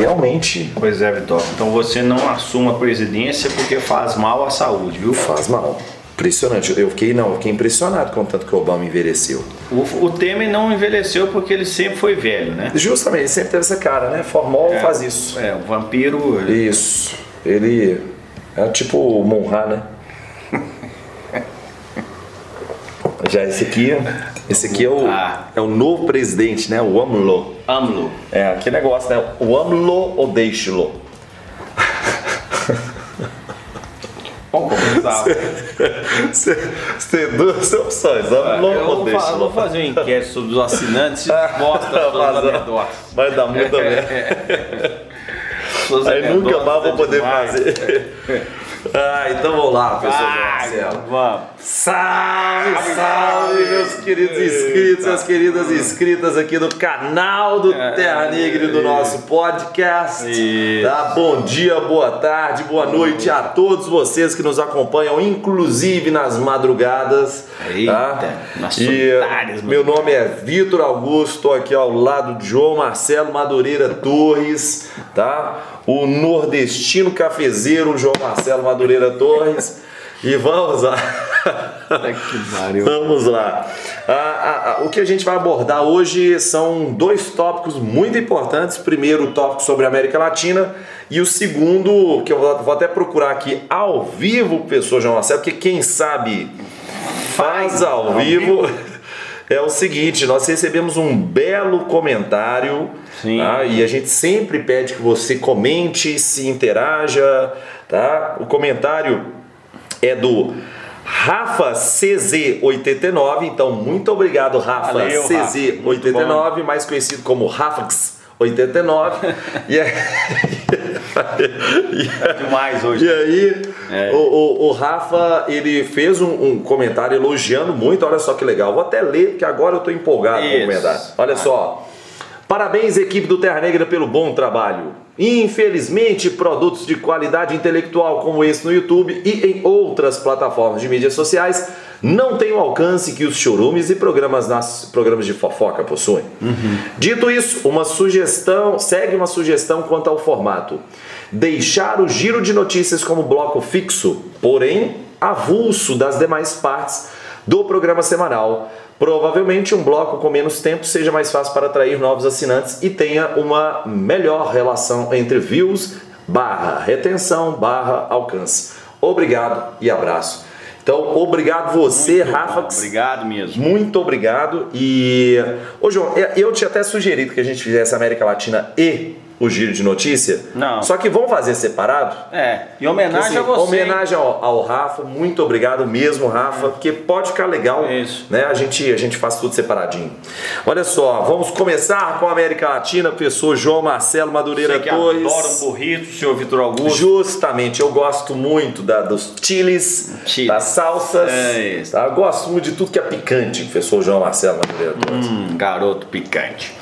realmente Pois é, Vitor. Então você não assuma a presidência porque faz mal à saúde, viu? faz mal. Impressionante. Eu fiquei, não, eu fiquei impressionado com o tanto que o Obama envelheceu. O, o Temer não envelheceu porque ele sempre foi velho, né? Justamente, ele sempre teve essa cara, né? Formol É, faz isso. É, o vampiro. Isso. Ele é tipo o Monra, né? Já esse aqui, esse aqui é o, Ah. é o novo presidente, né? O AMLO. AMLO. É, que negócio, né? O AMLO ou deixe-lo? Vamos começar. Você tem duas opções, AMLO Eu ou deixe-lo? vou fazer uma enquete sobre os assinantes e mostra suas Faz- anedotas. Vai dar muito merda. Aí nunca mais vou é poder demais. fazer. Ah, então vamos lá, pessoal. Vai, Marcelo. vamos. Salve, salve, meus queridos inscritos, minhas queridas inscritas aqui do canal do Terra Negra e do nosso podcast. Isso. Tá? Bom dia, boa tarde, boa noite a todos vocês que nos acompanham, inclusive nas madrugadas. Eita, tá? nas E meu nome é Vitor Augusto, estou aqui ao lado de João Marcelo Madureira Torres, tá? O nordestino cafezeiro João Marcelo Madureira Torres. E vamos lá. Vamos lá. Ah, ah, ah, o que a gente vai abordar hoje são dois tópicos muito importantes. Primeiro, o tópico sobre a América Latina. E o segundo, que eu vou, vou até procurar aqui ao vivo, pessoal João Marcelo, porque quem sabe faz ao vivo. É o seguinte, nós recebemos um belo comentário Sim. tá? e a gente sempre pede que você comente, se interaja, tá? O comentário é do Rafa CZ89, então muito obrigado Rafa Valeu, Rafa. Muito CZ89, mais conhecido como Rafax 89. e aí, Demais hoje. e aí É. o, o- o Rafa ele fez um, um comentário elogiando muito, olha só que legal. Vou até ler, porque agora eu tô empolgado com o Isso. comentário. Olha só. Parabéns, equipe do Terra Negra, pelo bom trabalho. Infelizmente, produtos de qualidade intelectual como esse no YouTube e em outras plataformas de mídias sociais não têm o alcance que os chorumes e programas, nas, programas de fofoca possuem. Dito isso, uma sugestão, segue uma sugestão quanto ao formato. Deixar o giro de notícias como bloco fixo, porém avulso das demais partes do programa semanal. Provavelmente um bloco com menos tempo seja mais fácil para atrair novos assinantes e tenha uma melhor relação entre views, barra retenção, barra alcance. Obrigado e abraço. Então, obrigado você, Muito Rafa. bom, Obrigado mesmo. Muito obrigado. E. Ô, João, eu tinha até sugerido que a gente fizesse América Latina e o giro de notícia. Não. Só que vamos fazer separado? É, em homenagem Assim, a você. Homenagem ao, ao Rafa, muito obrigado mesmo, Rafa, porque pode ficar legal, Isso. né? A gente, a gente faz tudo separadinho. Olha só, vamos começar com a América Latina, pessoa João Marcelo Madureira Você que Torres. adora um burrito, senhor Vitor Augusto. Justamente, eu gosto muito da, dos chiles, Chiles. das salsas. É isso. tá? Eu gosto muito de tudo que é picante, professor João Marcelo Madureira Torres. Hum, garoto picante.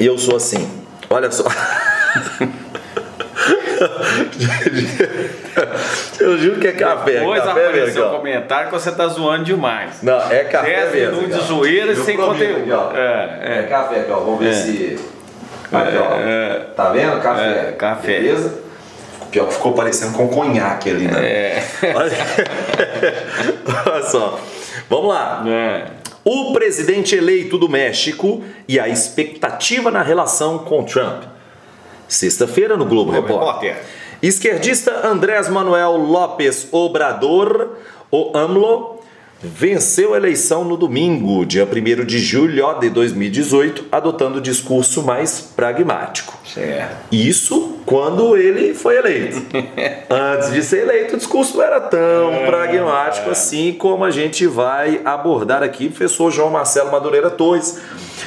E eu sou assim. Olha só. eu juro que é café. Depois café apareceu mesmo, comentário que você tá zoando demais. Não, é café 10 mesmo. minutos de zoeira sem conteúdo. aqui. É, É é. café aqui, ó. Vamos ver É. se. Aqui, ó. É, Tá vendo? Café. É, café. Beleza? Pior que ficou parecendo com conhaque ali, né? É. Olha... Olha só. Vamos lá. É. O presidente eleito do México e a expectativa na relação com Trump. Sexta-feira no Globo Repórter. Repórter. Esquerdista Andrés Manuel López Obrador, o AMLO, venceu a eleição no domingo, dia 1 de julho de 2018, adotando o discurso mais pragmático. Certo. Isso quando ele foi eleito. Antes de ser eleito, o discurso não era tão pragmático assim como a gente vai abordar aqui, professor João Marcelo Madureira Torres.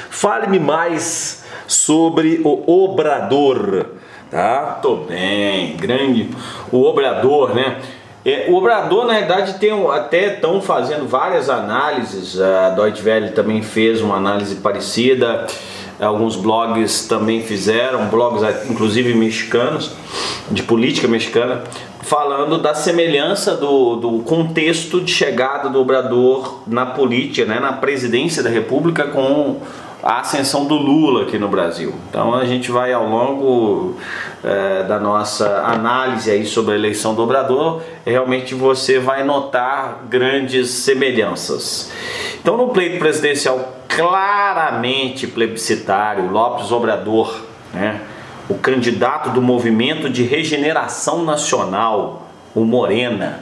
Fale-me mais sobre o Obrador, tá? Tô bem, grande. O Obrador, né? É, o Obrador, na verdade, tem até estão fazendo várias análises. A Deutsche Welle também fez uma análise parecida. Alguns blogs também fizeram, blogs inclusive mexicanos, de política mexicana, falando da semelhança do, do contexto de chegada do Obrador na política, né, na presidência da República com a ascensão do Lula aqui no Brasil. Então a gente vai ao longo é, da nossa análise aí sobre a eleição do Obrador, realmente você vai notar grandes semelhanças. Então no pleito presidencial claramente plebiscitário, Lopes Obrador, né, o candidato do movimento de regeneração nacional, o Morena,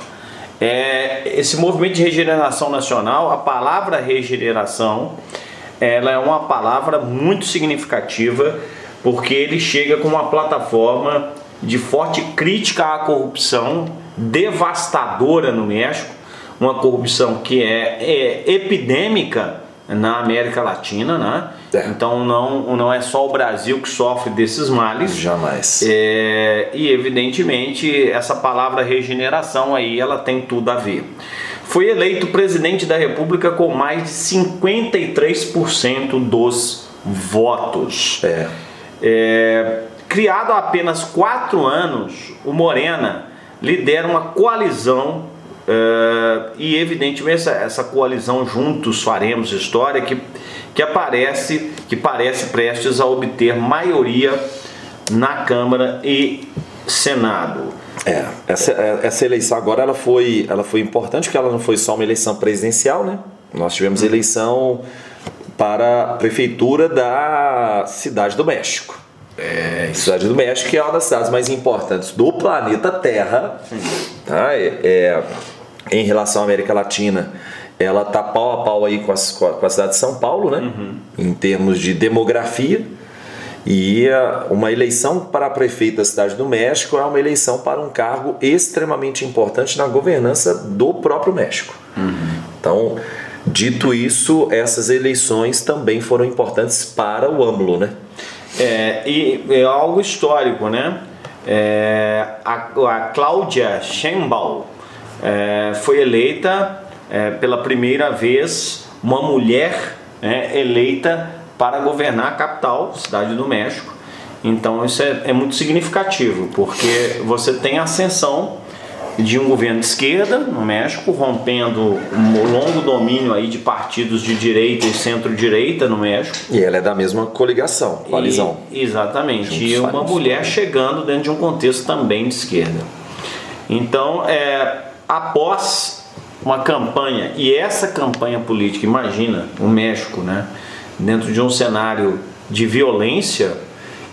é, esse movimento de regeneração nacional, a palavra regeneração, ela é uma palavra muito significativa porque ele chega com uma plataforma de forte crítica à corrupção devastadora no México, uma corrupção que é, é epidêmica na América Latina, né? É. Então não, não é só o Brasil que sofre desses males. Jamais. É, e evidentemente essa palavra regeneração aí ela tem tudo a ver. Foi eleito presidente da República com mais de 53% dos votos. É. É, criado há apenas quatro anos, o Morena lidera uma coalizão uh, e evidentemente essa, essa coalizão juntos faremos história que, que aparece que parece prestes a obter maioria na Câmara e Senado. É, essa, essa eleição agora ela foi, ela foi importante porque ela não foi só uma eleição presidencial, né? Nós tivemos eleição para a prefeitura da Cidade do México. É, Cidade do México é uma das cidades mais importantes do planeta Terra. Tá? É, é, em relação à América Latina, ela está pau a pau aí com, as, com, a, cidade de São Paulo, né? Uhum. Em termos de demografia. E uma eleição para prefeito da cidade do México é uma eleição para um cargo extremamente importante na governança do próprio México. Uhum. Então, Dito isso, essas eleições também foram importantes para o AMLO, né? É, e é algo histórico, né? É, a, a Cláudia Sheinbaum é, foi eleita é, pela primeira vez uma mulher é, eleita para governar a capital, cidade do México. Então isso é, é muito significativo, porque você tem ascensão de um governo de esquerda no México, rompendo um longo domínio aí de partidos de direita e centro-direita no México. E ela é da mesma coligação, coalizão. E, exatamente. Juntos e uma mulher chegando dentro de um contexto também de esquerda. Então, é, após uma campanha, e essa campanha política, imagina o México, né, dentro de um cenário de violência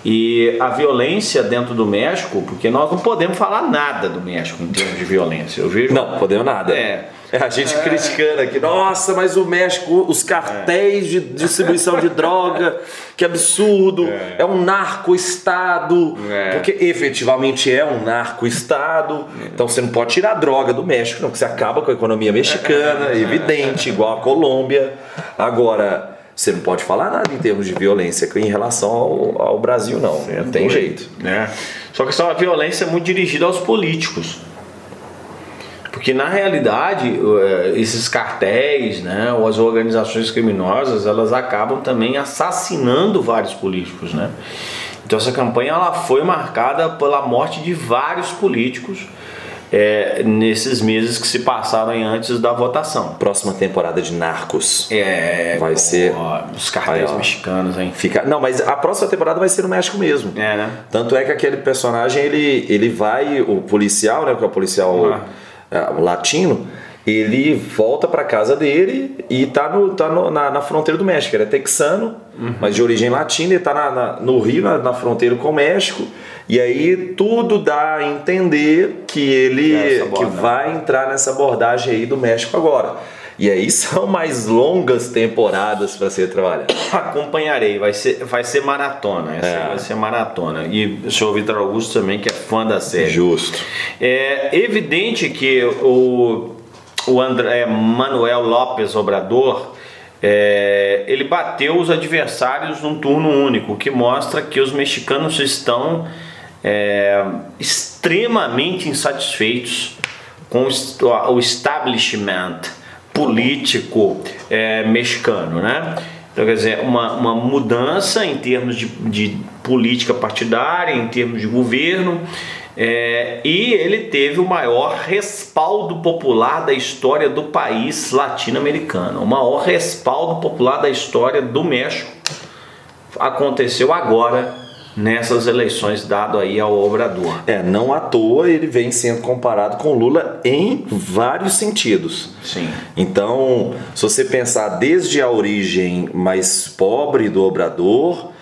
e a violência dentro do México, porque nós não podemos falar nada do México em termos de violência. Eu vejo. Não, podemos nada. É. É a gente é. criticando aqui, nossa, mas o México, os cartéis é. de distribuição de droga, que absurdo, é, é um narco-estado, é. porque efetivamente é um narco-estado, então você não pode tirar a droga do México, não, porque você acaba com a economia mexicana, é. evidente, igual a Colômbia. Agora, você não pode falar nada em termos de violência em relação ao, ao Brasil, não. Não tem jeito. Né? Só que essa violência é muito dirigida aos políticos. Porque na realidade, eh, esses cartéis, né, ou as organizações criminosas, elas acabam também assassinando vários políticos, né? Então essa campanha ela foi marcada pela morte de vários políticos é, nesses meses que se passaram antes da votação. Próxima temporada de Narcos. É. Vai ser. os cartéis aí, mexicanos, hein? Fica, não, mas a próxima temporada vai ser no México mesmo. É, né? Tanto é que aquele personagem, ele, ele vai, o policial, né? Que é o policial ah. É, latino ele volta para casa dele e tá, no, tá no, na, na, fronteira do México. Ele é texano, uhum. mas de origem latina, ele tá na, na, no Rio, na, na, fronteira com o México. E aí tudo dá a entender que ele que vai entrar nessa abordagem aí do México agora. E aí são mais longas temporadas para ser trabalhado. Acompanharei, vai ser, vai ser maratona. Essa é. vai ser maratona. E o senhor Vitor Augusto também, que é fã da série. Justo. É evidente que o o André Manuel Lopes Obrador, é, ele bateu os adversários num turno único, o que mostra que os mexicanos estão é, extremamente insatisfeitos com o establishment político é, mexicano, né? Então, quer dizer, uma, uma mudança em termos de, de política partidária, em termos de governo, é, e ele teve o maior respaldo popular da história do país latino-americano, o maior respaldo popular da história do México aconteceu agora nessas eleições dado aí ao Obrador. É, não à toa ele vem sendo comparado com Lula em vários sentidos. Sim. Então, se você pensar desde a origem mais pobre do Obrador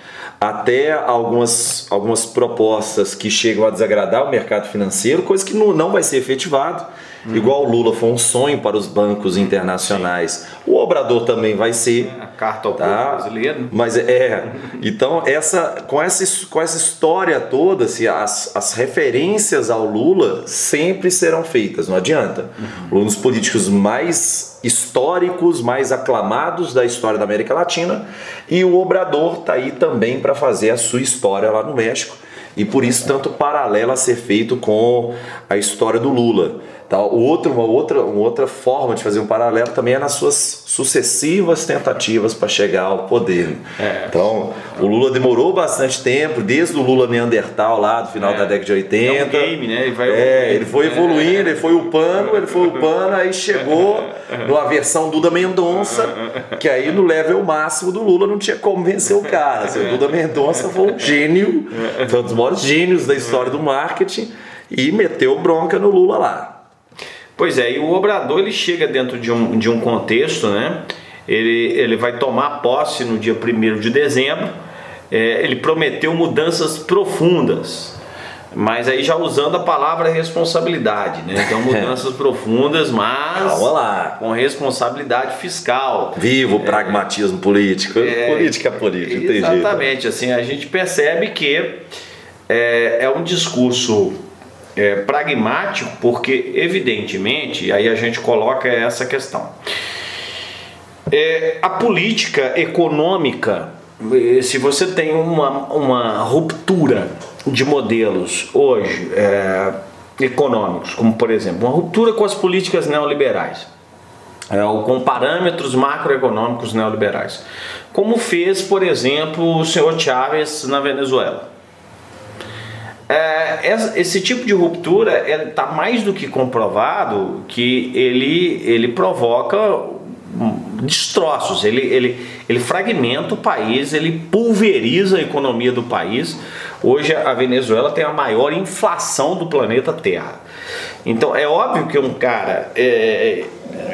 até algumas, algumas propostas que chegam a desagradar o mercado financeiro, coisa que não, não vai ser efetivado. Uhum. Igual o Lula foi um sonho para os bancos internacionais. Sim. O Obrador também vai ser. A carta ao tá? povo brasileiro. Mas é. Então, essa, com, essa, com essa história toda, assim, as, as referências ao Lula sempre serão feitas, não adianta. Uhum. Um dos políticos mais históricos, mais aclamados da história da América Latina. E o Obrador está aí também para fazer a sua história lá no México. E por isso, tanto paralelo a ser feito com a história do Lula. Tá? Outro, uma, outra, uma outra forma de fazer um paralelo também é nas suas sucessivas tentativas para chegar ao poder. É. Então, o Lula demorou bastante tempo, desde o Lula Neandertal lá do final é. da década de 80. É um game, né? Ele, vai é, ele foi evoluindo, ele foi upando, ele foi upando, aí chegou numa versão Duda Mendonça, que aí no level máximo do Lula não tinha como vencer o cara. Assim, o Duda Mendonça foi um gênio, foi um dos maiores gênios da história do marketing e meteu bronca no Lula lá. Pois é, e o Obrador ele chega dentro de um, de um contexto, né? Ele, ele vai tomar posse no dia 1 de dezembro. É, ele prometeu mudanças profundas, mas aí já usando a palavra responsabilidade, né? Então mudanças profundas, mas com responsabilidade fiscal. Viva o é, pragmatismo político. É, política é política. Exatamente, assim a gente percebe que é, é um discurso é, pragmático, porque evidentemente, aí a gente coloca essa questão. É, a política econômica, é, se você tem uma, uma ruptura de modelos hoje é, econômicos, como por exemplo, uma ruptura com as políticas neoliberais, é, ou com parâmetros macroeconômicos neoliberais, como fez, por exemplo, o senhor Chávez na Venezuela esse tipo de ruptura está mais do que comprovado que ele, ele provoca destroços, ele, ele, ele fragmenta o país, ele pulveriza a economia do país. Hoje a Venezuela tem a maior inflação do planeta Terra. Então é óbvio que um cara, é,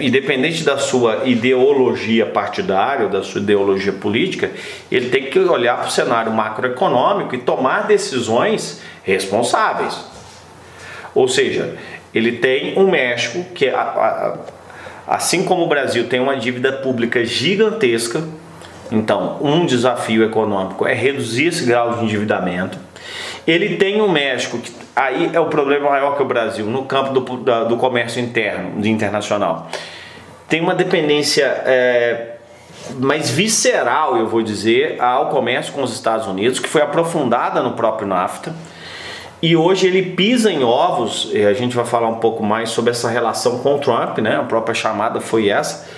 independente da sua ideologia partidária, da sua ideologia política, ele tem que olhar para o cenário macroeconômico e tomar decisões responsáveis. Ou seja, ele tem um México que, assim como o Brasil tem uma dívida pública gigantesca, então um desafio econômico é reduzir esse grau de endividamento. Ele tem um México que aí é o problema maior que o Brasil no campo do, do comércio interno, internacional. Tem uma dependência é, mais visceral, eu vou dizer, ao comércio com os Estados Unidos, que foi aprofundada no próprio NAFTA e hoje ele pisa em ovos, e a gente vai falar um pouco mais sobre essa relação com o Trump, né? A própria chamada foi essa.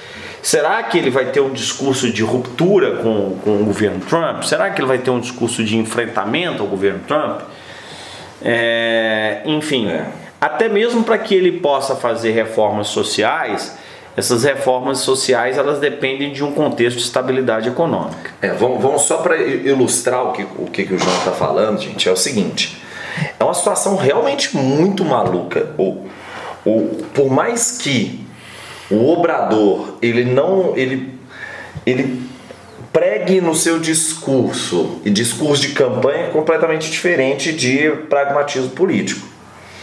Será que ele vai ter um discurso de ruptura com, com o governo Trump? Será que ele vai ter um discurso de enfrentamento ao governo Trump? É, enfim, é. até mesmo para que ele possa fazer reformas sociais, essas reformas sociais elas dependem de um contexto de estabilidade econômica. É, vamos, vamos só para ilustrar o que o, que, que o João está falando, gente, é o seguinte. É uma situação realmente muito maluca. O, o, por mais que o obrador ele não ele, ele pregue no seu discurso e discurso de campanha é completamente diferente de pragmatismo político.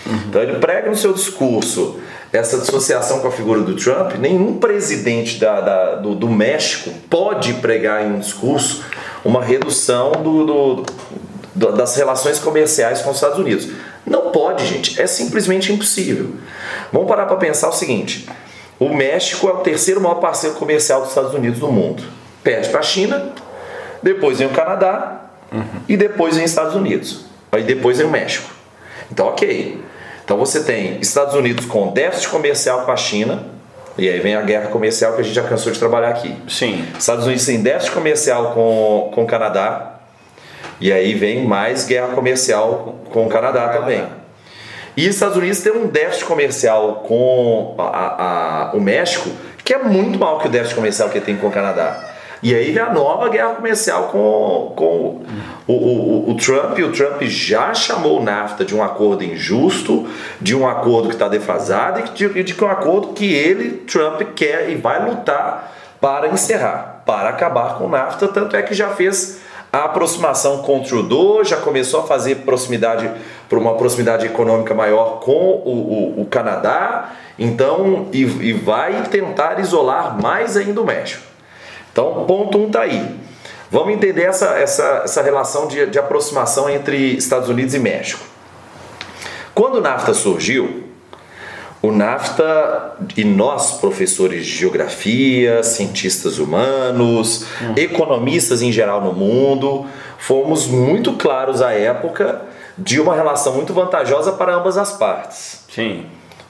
Uhum. Então ele prega no seu discurso essa dissociação com a figura do Trump. Nenhum presidente da, da do, do, México pode pregar em um discurso uma redução do, do das relações comerciais com os Estados Unidos. Não pode, gente, é simplesmente impossível. Vamos parar para pensar o seguinte: o México é o terceiro maior parceiro comercial dos Estados Unidos no mundo. Perde para a China, depois vem o Canadá uhum. e depois vem os Estados Unidos. Aí depois vem o México. Então, ok. Então você tem Estados Unidos com déficit comercial com a China, e aí vem a guerra comercial que a gente já cansou de trabalhar aqui. Sim. Estados Unidos tem déficit comercial com, com o Canadá, e aí vem mais guerra comercial com o Canadá também. E os Estados Unidos tem um déficit comercial com a, a, o México que é muito maior que o déficit comercial que tem com o Canadá. E aí vem a nova guerra comercial com, com o, o, o Trump. E o Trump já chamou o NAFTA de um acordo injusto, de um acordo que está defasado e de, de, de um acordo que ele, Trump, quer e vai lutar para encerrar, para acabar com o NAFTA. Tanto é que já fez a aproximação com Trudeau, já começou a fazer proximidade para uma proximidade econômica maior com o, o, o Canadá, então e, e vai tentar isolar mais ainda o México. Então, ponto 1 um está aí. Vamos entender essa, essa, essa relação de, de aproximação entre Estados Unidos e México. Quando o NAFTA surgiu, o NAFTA e nós, professores de geografia, cientistas humanos, uhum. economistas em geral no mundo, fomos muito claros à época de uma relação muito vantajosa para ambas as partes. Sim.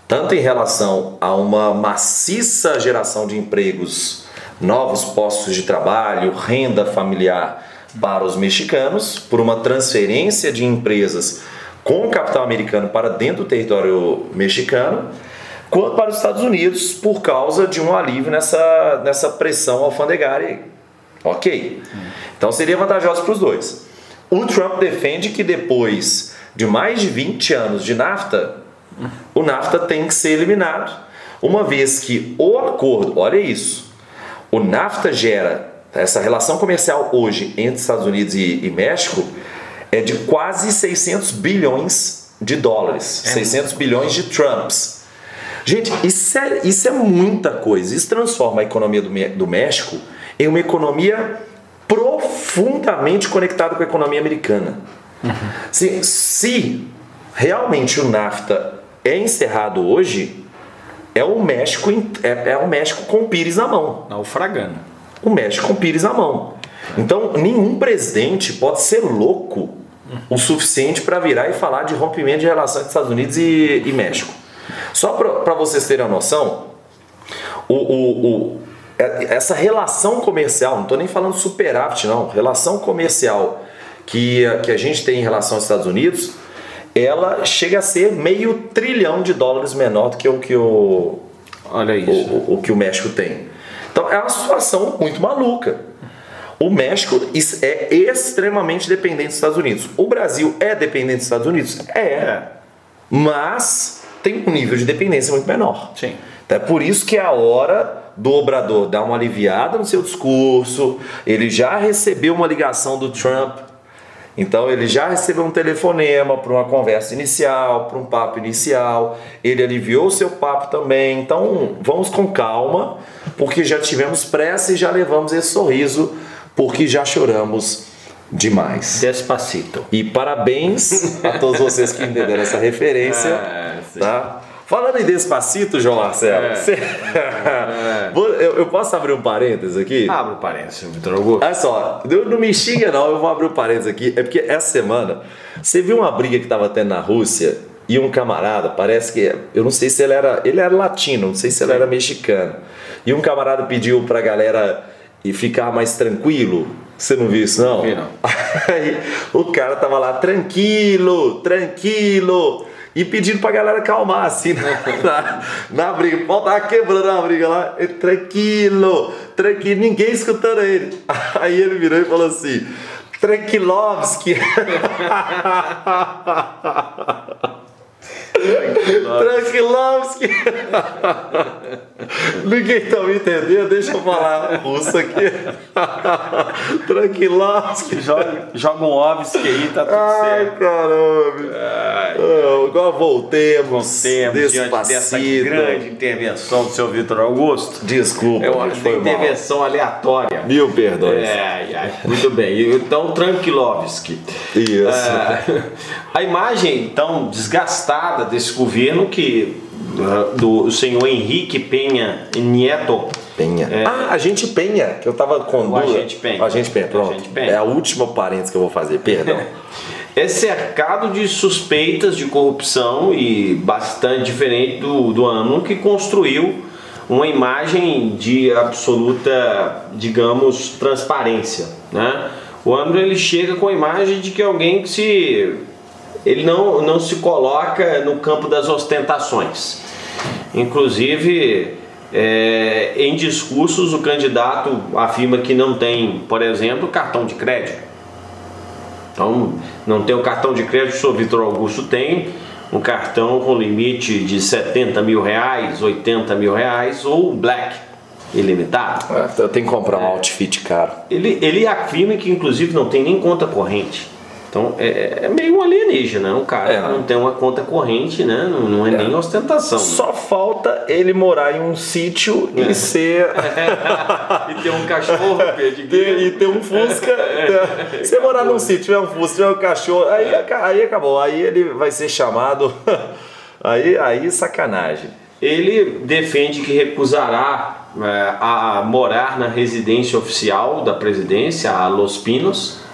Tanto em relação a uma maciça geração de empregos novos postos de trabalho, renda familiar para os mexicanos, por uma transferência de empresas com capital americano para dentro do território mexicano, quanto para os Estados Unidos, por causa de um alívio nessa, nessa pressão alfandegária. Ok. Então seria vantajoso para os dois. O Trump defende que depois de mais de 20 anos de NAFTA, o NAFTA tem que ser eliminado, uma vez que o acordo, olha isso, o NAFTA gera, essa relação comercial hoje entre Estados Unidos e, e México é de quase 600 bilhões de dólares, é 600 bilhões de Trumps. Gente, isso é, isso é muita coisa. Isso transforma a economia do, do México em uma economia profundamente conectada com a economia americana. Uhum. Se, se realmente o NAFTA é encerrado hoje, é o México é, é o México com o Pires na mão. Naufragando. O México com o Pires na mão. Então, nenhum presidente pode ser louco o suficiente para virar e falar de rompimento de relações entre Estados Unidos e, e México. Só para vocês terem a noção, o, o, o, é, essa relação comercial, não estou nem falando superávit, não, relação comercial que, que a gente tem em relação aos Estados Unidos ela chega a ser meio trilhão de dólares menor do que o que o, Olha isso. o, o que o México tem. Então é uma situação muito maluca. O México é extremamente dependente dos Estados Unidos. O Brasil é dependente dos Estados Unidos? É. é. Mas tem um nível de dependência muito menor. Sim. Então é por isso que é a hora do Obrador dar uma aliviada no seu discurso. Ele já recebeu uma ligação do Trump então ele já recebeu um telefonema para uma conversa inicial, para um papo inicial, ele aliviou o seu papo também. Então vamos com calma, porque já tivemos pressa e já levamos esse sorriso, porque já choramos demais. Despacito. E parabéns a todos vocês que entenderam essa referência, é, tá? Falando em Despacito, João Marcelo, é. Você... é. eu, eu, posso abrir um parênteses aqui? Abre um parênteses, Vitor Augusto. Olha só, não me xinga não, eu vou abrir um parênteses aqui. É porque essa semana, você viu uma briga que estava tendo na Rússia e um camarada, parece que, eu não sei se ele era, ele era latino, não sei se ele era mexicano. E um camarada pediu pra galera e ficar mais tranquilo. Você não viu isso não? Vi não. Aí o cara tava lá, tranquilo, tranquilo e pedindo pra galera calmar, assim, na, na, na briga. Pau tava quebrando a briga lá, tranquilo, tranquilo, ninguém escutando ele. Aí ele virou e falou assim: Tranquilovski. Tranquilovski. Ninguém tá me entendendo, deixa eu falar russo aqui. Tranquilovski. Joga, joga um Ovski aí, tá tudo Ai, certo. Caramba. Ai, agora voltemos. Voltemos diante dessa grande intervenção do seu Vitor Augusto. Desculpa. Acho que intervenção aleatória. Mil perdões. É, muito bem. Então, Tranquilovski. Isso. É, a imagem, então, desgastada desse governo que do senhor Henrique Penha Nieto. Penha. É, ah, a gente Penha, que eu tava com A gente Penha. A gente Penha, pronto. Gente Penha. É a última parênteses que eu vou fazer, perdão. é cercado de suspeitas de corrupção e bastante diferente do, do ano que construiu uma imagem de absoluta, digamos, transparência, né? O Andro ele chega com a imagem de que alguém que se ele não, não se coloca no campo das ostentações. Inclusive, É, em discursos, o candidato afirma que não tem, por exemplo, cartão de crédito. Então, não tem o cartão de crédito, o senhor Vitor Augusto tem um cartão com limite de 70 mil reais, 80 mil reais ou black ilimitado. É, tem que comprar um outfit caro. Ele, ele afirma que, inclusive, não tem nem conta corrente. Então é, é meio um alienígena, um cara é, não tem uma conta corrente, né? Não, não é, é, nem ostentação. Só né? falta ele morar em um sítio e é. ser. e ter um cachorro, ter, E ter um Fusca. É. Você morar num sítio, tiver um Fusca, tiver um cachorro, aí, aí acabou. Aí ele vai ser chamado. aí, aí sacanagem. Ele defende que recusará a morar na residência oficial da presidência, a Los Pinos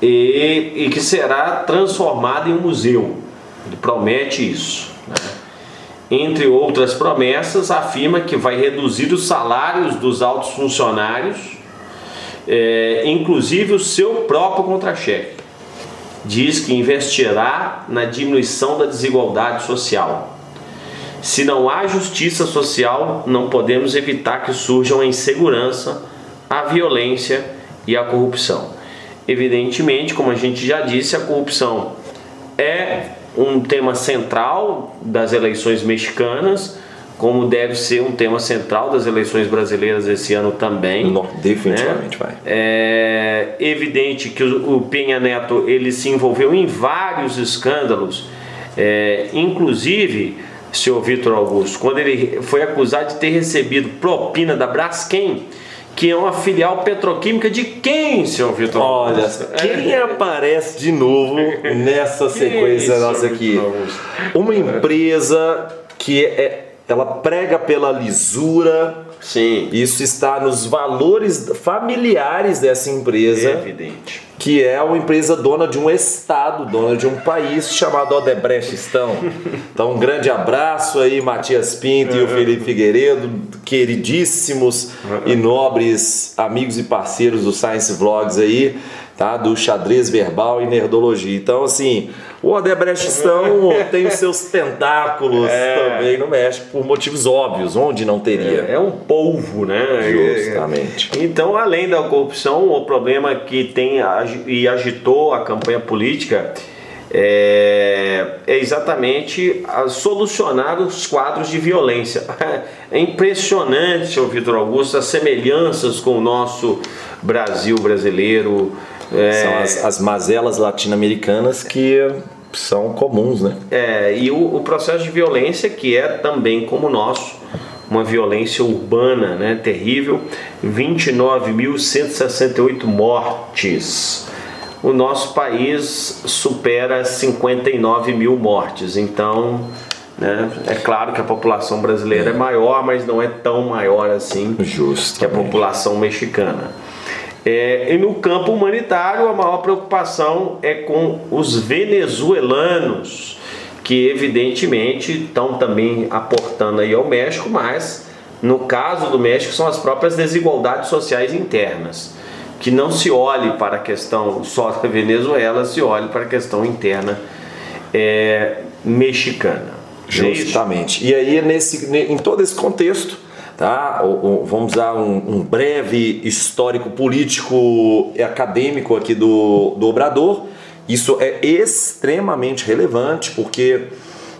e, e que será transformado em um museu. Ele promete isso. Né? Entre outras promessas, afirma que vai reduzir os salários dos altos funcionários, é, inclusive o seu próprio contra-cheque. Diz que investirá na diminuição da desigualdade social. Se não há justiça social, não podemos evitar que surjam a insegurança, a violência e a corrupção. Evidentemente, como a gente já disse, a corrupção é um tema central das eleições mexicanas, como deve ser um tema central das eleições brasileiras esse ano também. Não, definitivamente né? vai. É evidente que o Penha Neto ele se envolveu em vários escândalos, é, inclusive, senhor Vitor Augusto, quando ele foi acusado de ter recebido propina da Braskem que é uma filial petroquímica de quem, senhor Vitor? Olha, quem aparece de novo nessa sequência é nossa aqui? Uma empresa que é, ela prega pela lisura. Sim. Isso está nos valores familiares dessa empresa. É evidente. Que é uma empresa dona de um estado, dona de um país chamado Odebrechtistão. Então, um grande abraço aí, Matias Pinto e o Felipe Figueiredo, queridíssimos e nobres amigos e parceiros do Science Vlogs aí tá? do xadrez verbal e nerdologia. Então, assim, o Odebrechtistão tem os seus tentáculos é. também no México, por motivos óbvios, onde não teria. É, é um polvo, né? Justamente. Então, além da corrupção, o problema que tem e agitou a campanha política é, é, exatamente a solucionar os quadros de violência. É impressionante, senhor Vitor Augusto, as semelhanças com o nosso Brasil brasileiro, é... São as, as mazelas latino-americanas que são comuns, né? É, e o, o, processo de violência que é também como o nosso, uma violência urbana, né, terrível, 29.168 mortes. O nosso país supera 59 mil mortes, então né, é claro que a população brasileira é, é maior, mas não é tão maior assim Justamente. que a população mexicana. É, e no campo humanitário, a maior preocupação é com os venezuelanos, que evidentemente estão também aportando aí ao México, mas no caso do México são as próprias desigualdades sociais internas. Que não se olhe para a questão só da Venezuela, se olhe para a questão interna é, mexicana. É Justamente. E aí, nesse, em todo esse contexto, Tá? vamos dar um, um, breve histórico político e acadêmico aqui do, do Obrador. Isso é extremamente relevante porque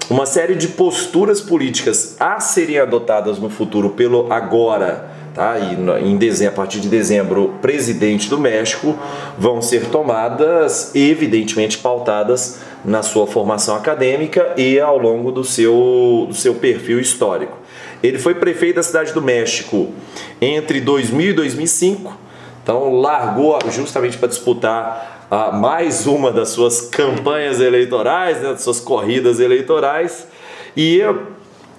uma série de posturas políticas a serem adotadas no futuro pelo agora, tá? E em dezembro, a partir de dezembro, presidente do México, vão ser tomadas, evidentemente pautadas na sua formação acadêmica e ao longo do seu, do seu perfil histórico. Ele foi prefeito da cidade do México entre 2000 e 2005, então largou justamente para disputar uh, mais uma das suas campanhas eleitorais, né, das suas corridas eleitorais. E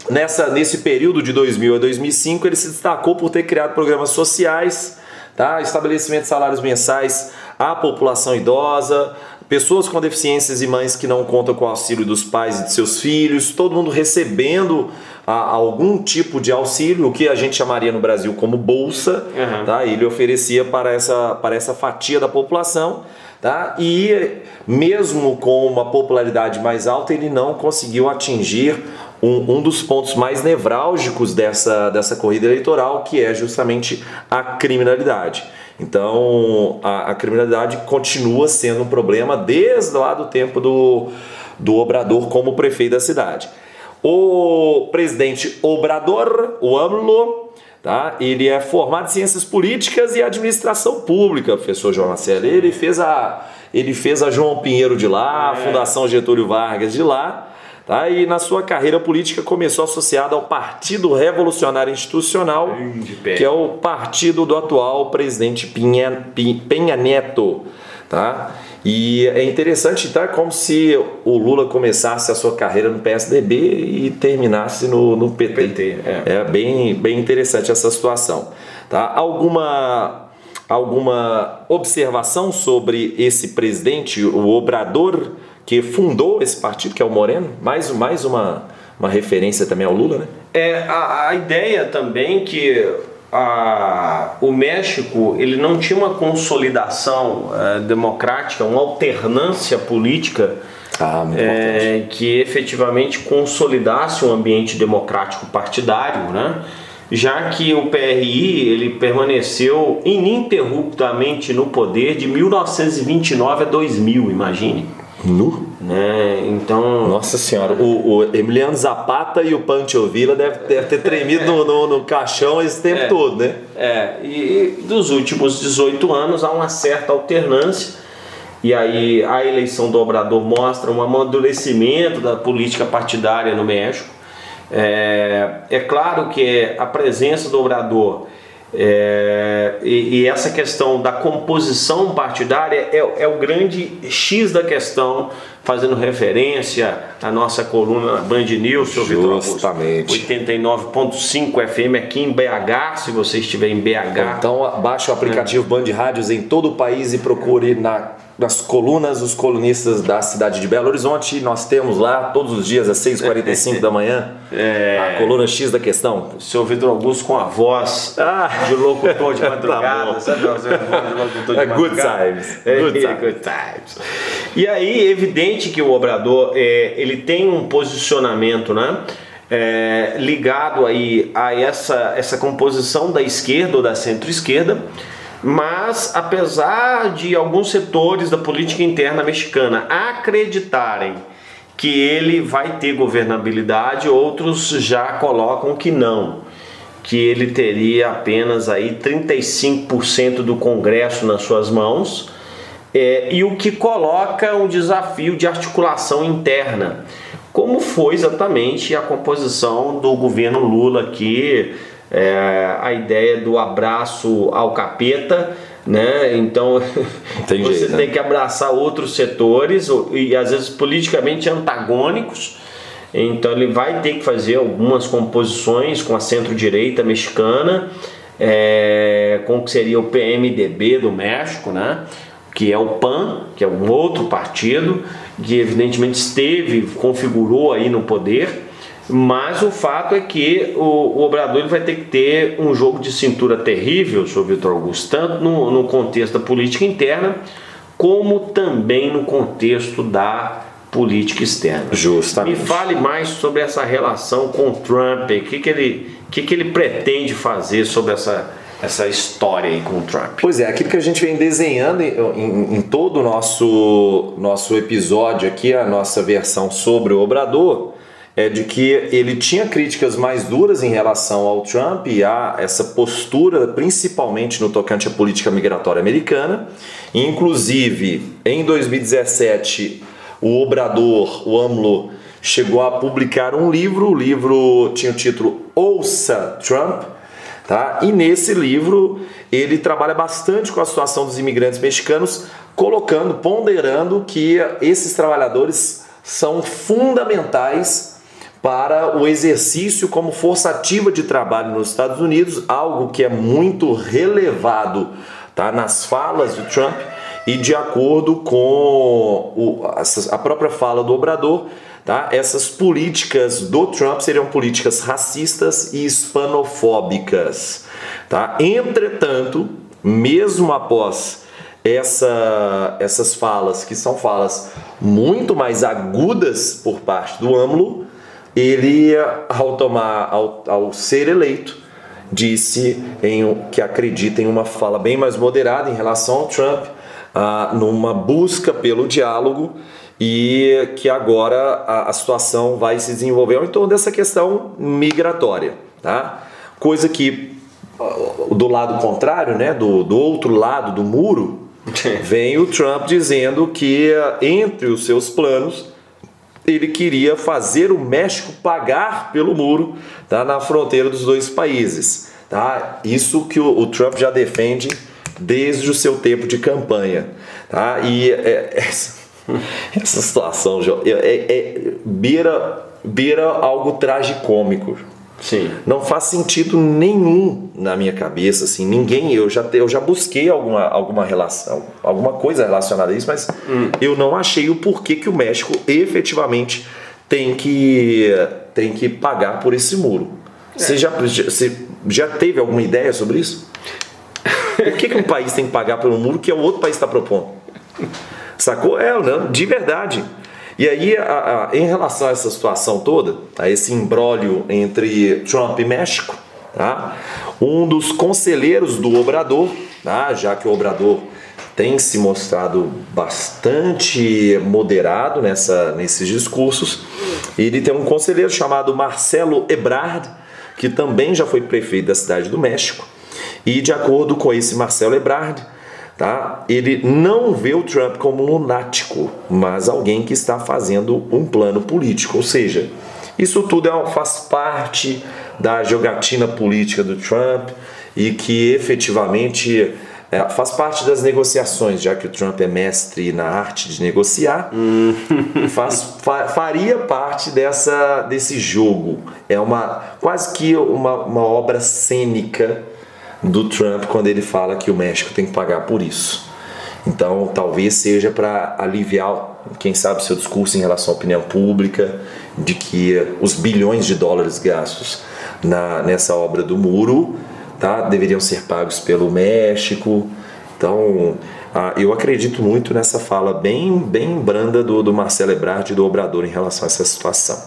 nessa, nesse período de 2000 a 2005, ele se destacou por ter criado programas sociais, tá? estabelecimento de salários mensais à população idosa, pessoas com deficiências e mães que não contam com o auxílio dos pais e de seus filhos, todo mundo recebendo a, ah, algum tipo de auxílio, o que a gente chamaria no Brasil como bolsa, uhum. tá? ele oferecia para essa, para essa fatia da população. Tá? E mesmo com uma popularidade mais alta, ele não conseguiu atingir um, um, dos pontos mais nevrálgicos dessa, dessa corrida eleitoral, que é justamente a criminalidade. Então, a, a criminalidade continua sendo um problema desde lá do tempo do, do Obrador como prefeito da cidade. O presidente Obrador, o AMLO, tá? ele é formado em Ciências Políticas e Administração Pública, professor João Marcelo. Ele fez a, ele fez a João Pinheiro de lá, a é. Fundação Getúlio Vargas de lá, Tá? E na sua carreira política começou associado ao Partido Revolucionário Institucional, que é o partido do atual presidente Pinha, Penha Neto. Tá? E é interessante, tá? Como se o Lula começasse a sua carreira no PSDB e terminasse no, no PT. PT é. é bem, bem interessante essa situação. Tá? Alguma, alguma observação sobre esse presidente, o Obrador? Que fundou esse partido, que é o Moreno, mais, mais uma, uma referência também ao Lula, né? É, a, a ideia também que a, o México ele não tinha uma consolidação é, democrática, uma alternância política ah, é, que efetivamente consolidasse um ambiente democrático partidário, né? já que o PRI ele permaneceu ininterruptamente no poder de 1929 a 2000, imagine. Nu? Né? Então. Nossa senhora, o, o Emiliano Zapata e o Pancho Villa deve, deve ter tremido no, no, no, caixão esse tempo é, todo, né? É, e, e dos últimos 18 anos há uma certa alternância. E aí a eleição do Obrador mostra um amadurecimento da política partidária no México. É, é claro que a presença do Obrador é, e, e, essa questão da composição partidária é, é, o grande X da questão, fazendo referência à nossa coluna Band News, seu Vitor Justamente. 89.5 FM aqui em BH, se você estiver em BH. Então baixe o aplicativo é. Band Rádios em todo o país e procure na nas colunas, os colunistas da cidade de Belo Horizonte. Nós temos lá todos os dias às 6h45 da manhã é... a coluna X da questão. O senhor Vitor Augusto com a voz ah, de locutor de tá madrugada, tá sabe? de locutor de é good times. É, good times. good times. E aí, é evidente que o Obrador é, ele tem um posicionamento, né? É, ligado aí a essa, essa composição da esquerda ou da centro-esquerda mas, apesar de alguns setores da política interna mexicana acreditarem que ele vai ter governabilidade, outros já colocam que não, que ele teria apenas aí 35% do Congresso nas suas mãos, é, e o que coloca um desafio de articulação interna, como foi exatamente a composição do governo Lula aqui é, a ideia do abraço ao capeta, né? Então tem você jeito, tem né? que abraçar outros setores e às vezes politicamente antagônicos. Então ele vai ter que fazer algumas composições com a centro-direita mexicana, é, com o que seria o PMDB do México, né? que é o PAN, que é um outro partido, que evidentemente esteve, configurou aí no poder mas o fato é que o, o Obrador vai ter que ter um jogo de cintura terrível, senhor Vitor Augusto, tanto no, no contexto da política interna, como também no contexto da política externa. Justamente. Me fale mais sobre essa relação com o Trump, o que, que, ele, que, que ele pretende fazer sobre essa, essa história aí com o Trump. Pois é, aquilo que a gente vem desenhando em, em, em, todo o nosso, nosso episódio aqui, a nossa versão sobre o Obrador, é de que ele tinha críticas mais duras em relação ao Trump e a essa postura, principalmente no tocante à política migratória americana. Inclusive, em 2017, o Obrador, o AMLO, chegou a publicar um livro. O livro tinha o título Ouça Trump. Tá? E nesse livro ele trabalha bastante com a situação dos imigrantes mexicanos, colocando, ponderando que esses trabalhadores são fundamentais para o exercício como força ativa de trabalho nos Estados Unidos, algo que é muito relevado tá, nas falas do Trump e de acordo com o, a própria fala do Obrador, tá, essas políticas do Trump seriam políticas racistas e hispanofóbicas. Tá? Entretanto, mesmo após essa, essas falas, que são falas muito mais agudas por parte do AMLO, ele, ao, tomar, ao, ao ser eleito, disse em, que acredita em uma fala bem mais moderada em relação ao Trump, ah, numa busca pelo diálogo e que agora a, a, situação vai se desenvolver em torno dessa questão migratória, tá? Coisa que do lado contrário, né, do, do outro lado do muro, vem o Trump dizendo que entre os seus planos ele queria fazer o México pagar pelo muro tá, na fronteira dos dois países. Tá? Isso que o, o Trump já defende desde o seu tempo de campanha. Tá? E é, essa, essa situação, João, é, é, é, beira, beira algo tragicômico. Sim. Não faz sentido nenhum na minha cabeça, assim, ninguém, eu já, eu já busquei alguma, alguma relação, alguma coisa relacionada a isso, mas hum. eu não achei o porquê que o México efetivamente tem que, tem que pagar por esse muro. É. Você, já, você já teve alguma ideia sobre isso? Por que, que um país tem que pagar pelo muro que o outro país está propondo? Sacou? É, não, de verdade. E aí, a, a, em relação a essa situação toda, a esse imbróglio entre Trump e México, tá? um dos conselheiros do Obrador, tá? já que o Obrador tem se mostrado bastante moderado nessa, nesses discursos, ele tem um conselheiro chamado Marcelo Ebrard, que também já foi prefeito da cidade do México, e de acordo com esse Marcelo Ebrard, tá? Ele não vê o Trump como lunático, mas alguém que está fazendo um plano político. Ou seja, isso tudo é, faz parte da jogatina política do Trump e que efetivamente é, faz parte das negociações, já que o Trump é mestre na arte de negociar, hum. faz, fa, faria parte dessa, desse jogo. É uma quase que uma, uma obra cênica do Trump quando ele fala que o México tem que pagar por isso. Então, talvez seja para aliviar, quem sabe, seu discurso em relação à opinião pública, de que os bilhões de dólares gastos na, nessa obra do muro tá, deveriam ser pagos pelo México. Então, ah, eu acredito muito nessa fala bem, bem branda do, do Marcelo Ebrard e do Obrador em relação a essa situação.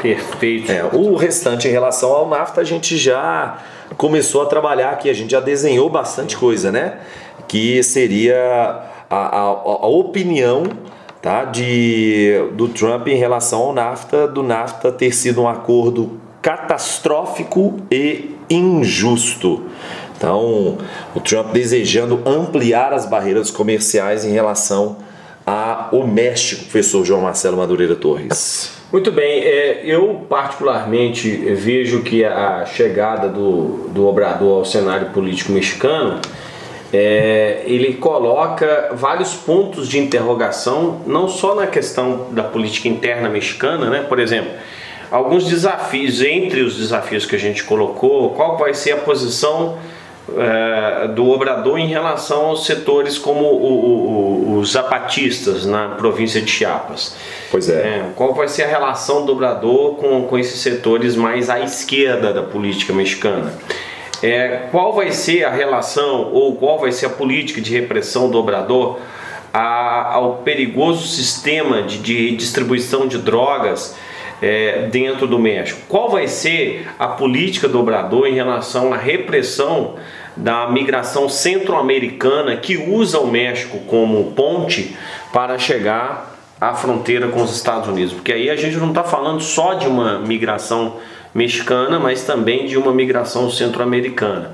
Perfeito. É, o restante em relação ao NAFTA a gente já começou a trabalhar aqui, a gente já desenhou bastante coisa, né? Que seria a, a, a opinião tá, de, do Trump em relação ao NAFTA, do NAFTA ter sido um acordo catastrófico e injusto. Então, o Trump desejando ampliar as barreiras comerciais em relação ao México, professor João Marcelo Madureira Torres. Muito bem, é, eu particularmente vejo que a chegada do, do Obrador ao cenário político mexicano é, ele coloca vários pontos de interrogação, não só na questão da política interna mexicana, né? por exemplo, alguns desafios, entre os desafios que a gente colocou, qual vai ser a posição é, do Obrador em relação aos setores como o, o, os zapatistas na província de Chiapas. Pois é. é. Qual vai ser a relação do Obrador com, com esses setores mais à esquerda da política mexicana? É, qual vai ser a relação ou qual vai ser a política de repressão do Obrador a, ao perigoso sistema de, de distribuição de drogas é, dentro do México? Qual vai ser a política do Obrador em relação à repressão da migração centro-americana que usa o México como ponte para chegar à fronteira com os Estados Unidos? Porque aí a gente não está falando só de uma migração mexicana, mas também de uma migração centro-americana.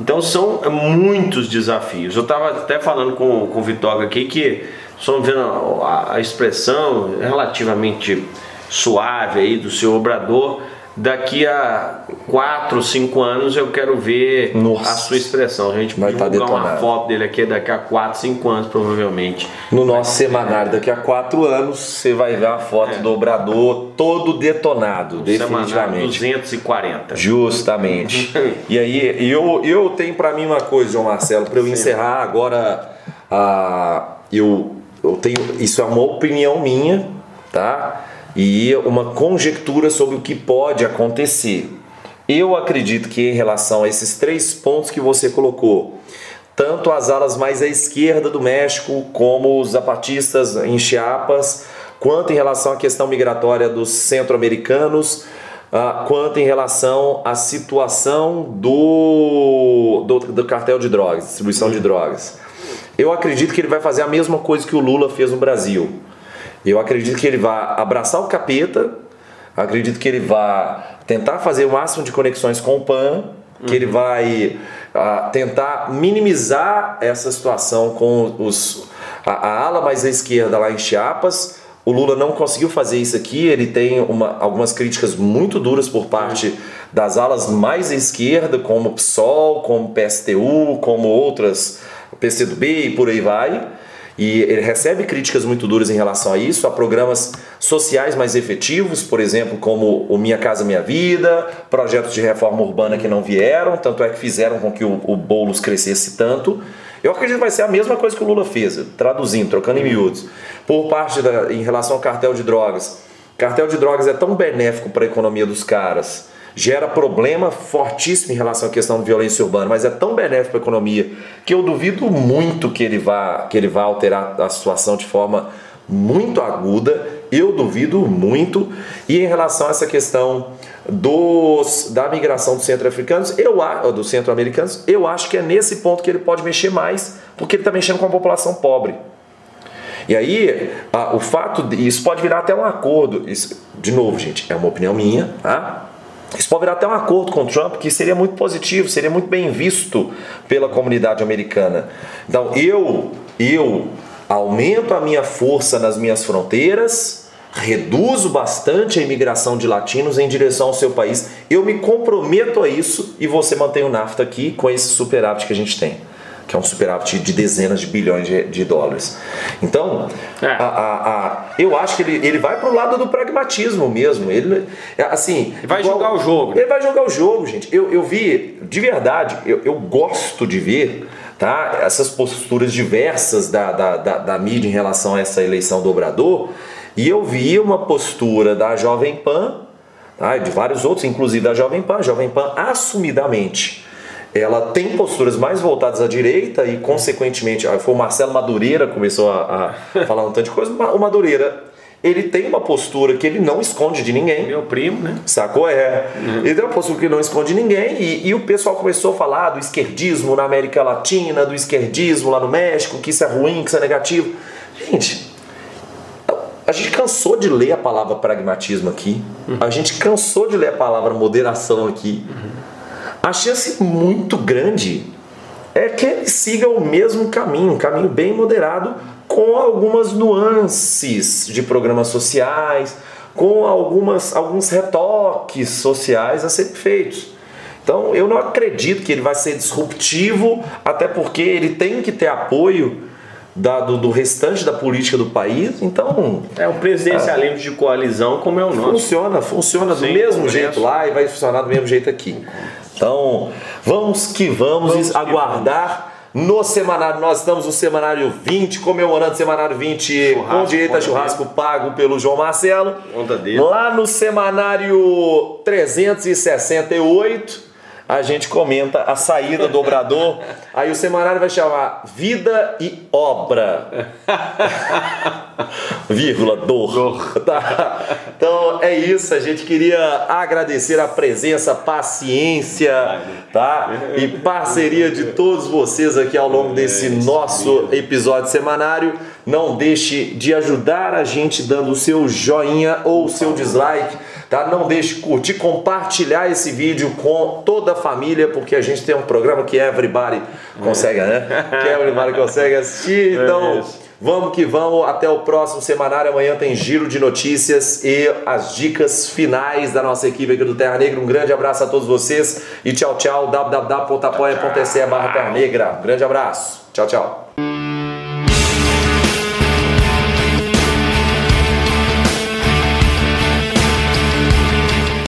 Então são muitos desafios. Eu estava até falando com, com o Vitória aqui que estamos vendo a, a expressão relativamente suave aí do seu obrador. Daqui a 4, 5 anos eu quero ver Nossa. a sua expressão. A gente vai tá divulgar uma foto dele aqui daqui a 4, 5 anos, provavelmente. No nosso semanário, daqui a 4 anos, você vai ver a foto é. do obrador todo detonado, definitivamente. 240. Justamente. e aí, eu, eu tenho para mim uma coisa, João Marcelo, para eu Sim. encerrar agora. Uh, eu, eu tenho. Isso é uma opinião minha, tá? E uma conjectura sobre o que pode acontecer. Eu acredito que em relação a esses três pontos que você colocou, tanto as alas mais à esquerda do México, como os zapatistas em Chiapas, quanto em relação à questão migratória dos centro-americanos, uh, quanto em relação à situação do, do, do cartel de drogas, distribuição de drogas. Eu acredito que ele vai fazer a mesma coisa que o Lula fez no Brasil. Eu acredito que ele vai abraçar o capeta, acredito que ele vai tentar fazer o máximo de conexões com o PAN, que uhum. ele vai uh, tentar minimizar essa situação com os, a, a, ala mais à esquerda lá em Chiapas. O Lula não conseguiu fazer isso aqui, ele tem uma, algumas críticas muito duras por parte das alas mais à esquerda, como PSOL, como PSTU, como outras, PCdoB e por aí vai. E ele recebe críticas muito duras em relação a isso, a programas sociais mais efetivos, por exemplo, como o Minha Casa Minha Vida, projetos de reforma urbana que não vieram, tanto é que fizeram com que o, o Boulos crescesse tanto. Eu acredito que vai ser a mesma coisa que o Lula fez, traduzindo, trocando em miúdos. Por parte da, em relação ao cartel de drogas. Cartel de drogas é tão benéfico para a economia dos caras gera problema fortíssimo em relação à questão de violência urbana, mas é tão benéfico para a economia que eu duvido muito que ele vá, que ele vá alterar a situação de forma muito aguda. Eu duvido muito. E em relação a essa questão dos, da migração dos centro-africanos, eu dos centro-americanos, eu acho que é nesse ponto que ele pode mexer mais, porque ele está mexendo com a população pobre. E aí, a, o fato de, isso pode virar até um acordo. Isso, de novo, gente, é uma opinião minha, tá? Isso pode virar até um acordo com o Trump que seria muito positivo, seria muito bem visto pela comunidade americana. Então eu, eu aumento a minha força nas minhas fronteiras, reduzo bastante a imigração de latinos em direção ao seu país. Eu me comprometo a isso e você mantém o NAFTA aqui com esse superávit que a gente tem que é um superávit de dezenas de bilhões de, de dólares. Então, é. a, a, a, eu acho que ele, ele vai para o lado do pragmatismo mesmo. Ele, é, assim, ele vai igual, jogar o jogo. Ele vai jogar o jogo, gente. Eu, eu vi, de verdade, eu, eu gosto de ver tá, essas posturas diversas da, da, da, da mídia em relação a essa eleição do Obrador. E eu vi uma postura da Jovem Pan, tá, de vários outros, inclusive da Jovem Pan, Jovem Pan assumidamente ela tem posturas mais voltadas à direita e, consequentemente, foi o Marcelo Madureira que começou a, a falar um tanto de coisa. O Madureira, ele tem uma postura que ele não esconde de ninguém. Meu primo, né? Sacou? É. Uhum. Ele tem uma postura que não esconde de ninguém e, e, o pessoal começou a falar do esquerdismo na América Latina, do esquerdismo lá no México, que isso é ruim, que isso é negativo. Gente, a gente cansou de ler a palavra pragmatismo aqui. Uhum. A gente cansou de ler a palavra moderação aqui. Uhum a chance muito grande é que ele siga o mesmo caminho, um caminho bem moderado, com algumas nuances de programas sociais, com algumas, alguns retoques sociais a serem feitos. Então eu não acredito que ele vai ser disruptivo, até porque ele tem que ter apoio da, do, do, restante da política do país. Então. É um presidencialismo é, de coalizão como é o nosso. Funciona, funciona do mesmo jeito lá e vai funcionar do mesmo jeito aqui. Então, vamos que vamos, vamos aguardar. no semanário, nós estamos no semanário 20, comemorando o semanário 20 churrasco, com direito a churrasco dele. pago pelo João Marcelo. Lá no semanário 368, a gente comenta a saída do dobrador. Aí o semanário vai chamar Vida e Obra. Vírgula, dor. dor. Tá. Então é isso, a gente queria agradecer a presença, paciência, tá? E parceria de todos vocês aqui ao longo desse nosso episódio semanário. Não deixe de ajudar a gente dando o seu joinha ou o seu dislike Tá? Não deixe de curtir, compartilhar esse vídeo com toda a família, porque a gente tem um programa que everybody consegue, né? Que everybody consegue assistir. É então, vamos que vamos. Até o próximo semanário. Amanhã tem giro de notícias e as dicas finais da nossa equipe aqui do Terra Negra. Um grande abraço a todos vocês e tchau, tchau. www.apoia.se barra Terra Negra. Um grande abraço. Tchau, tchau.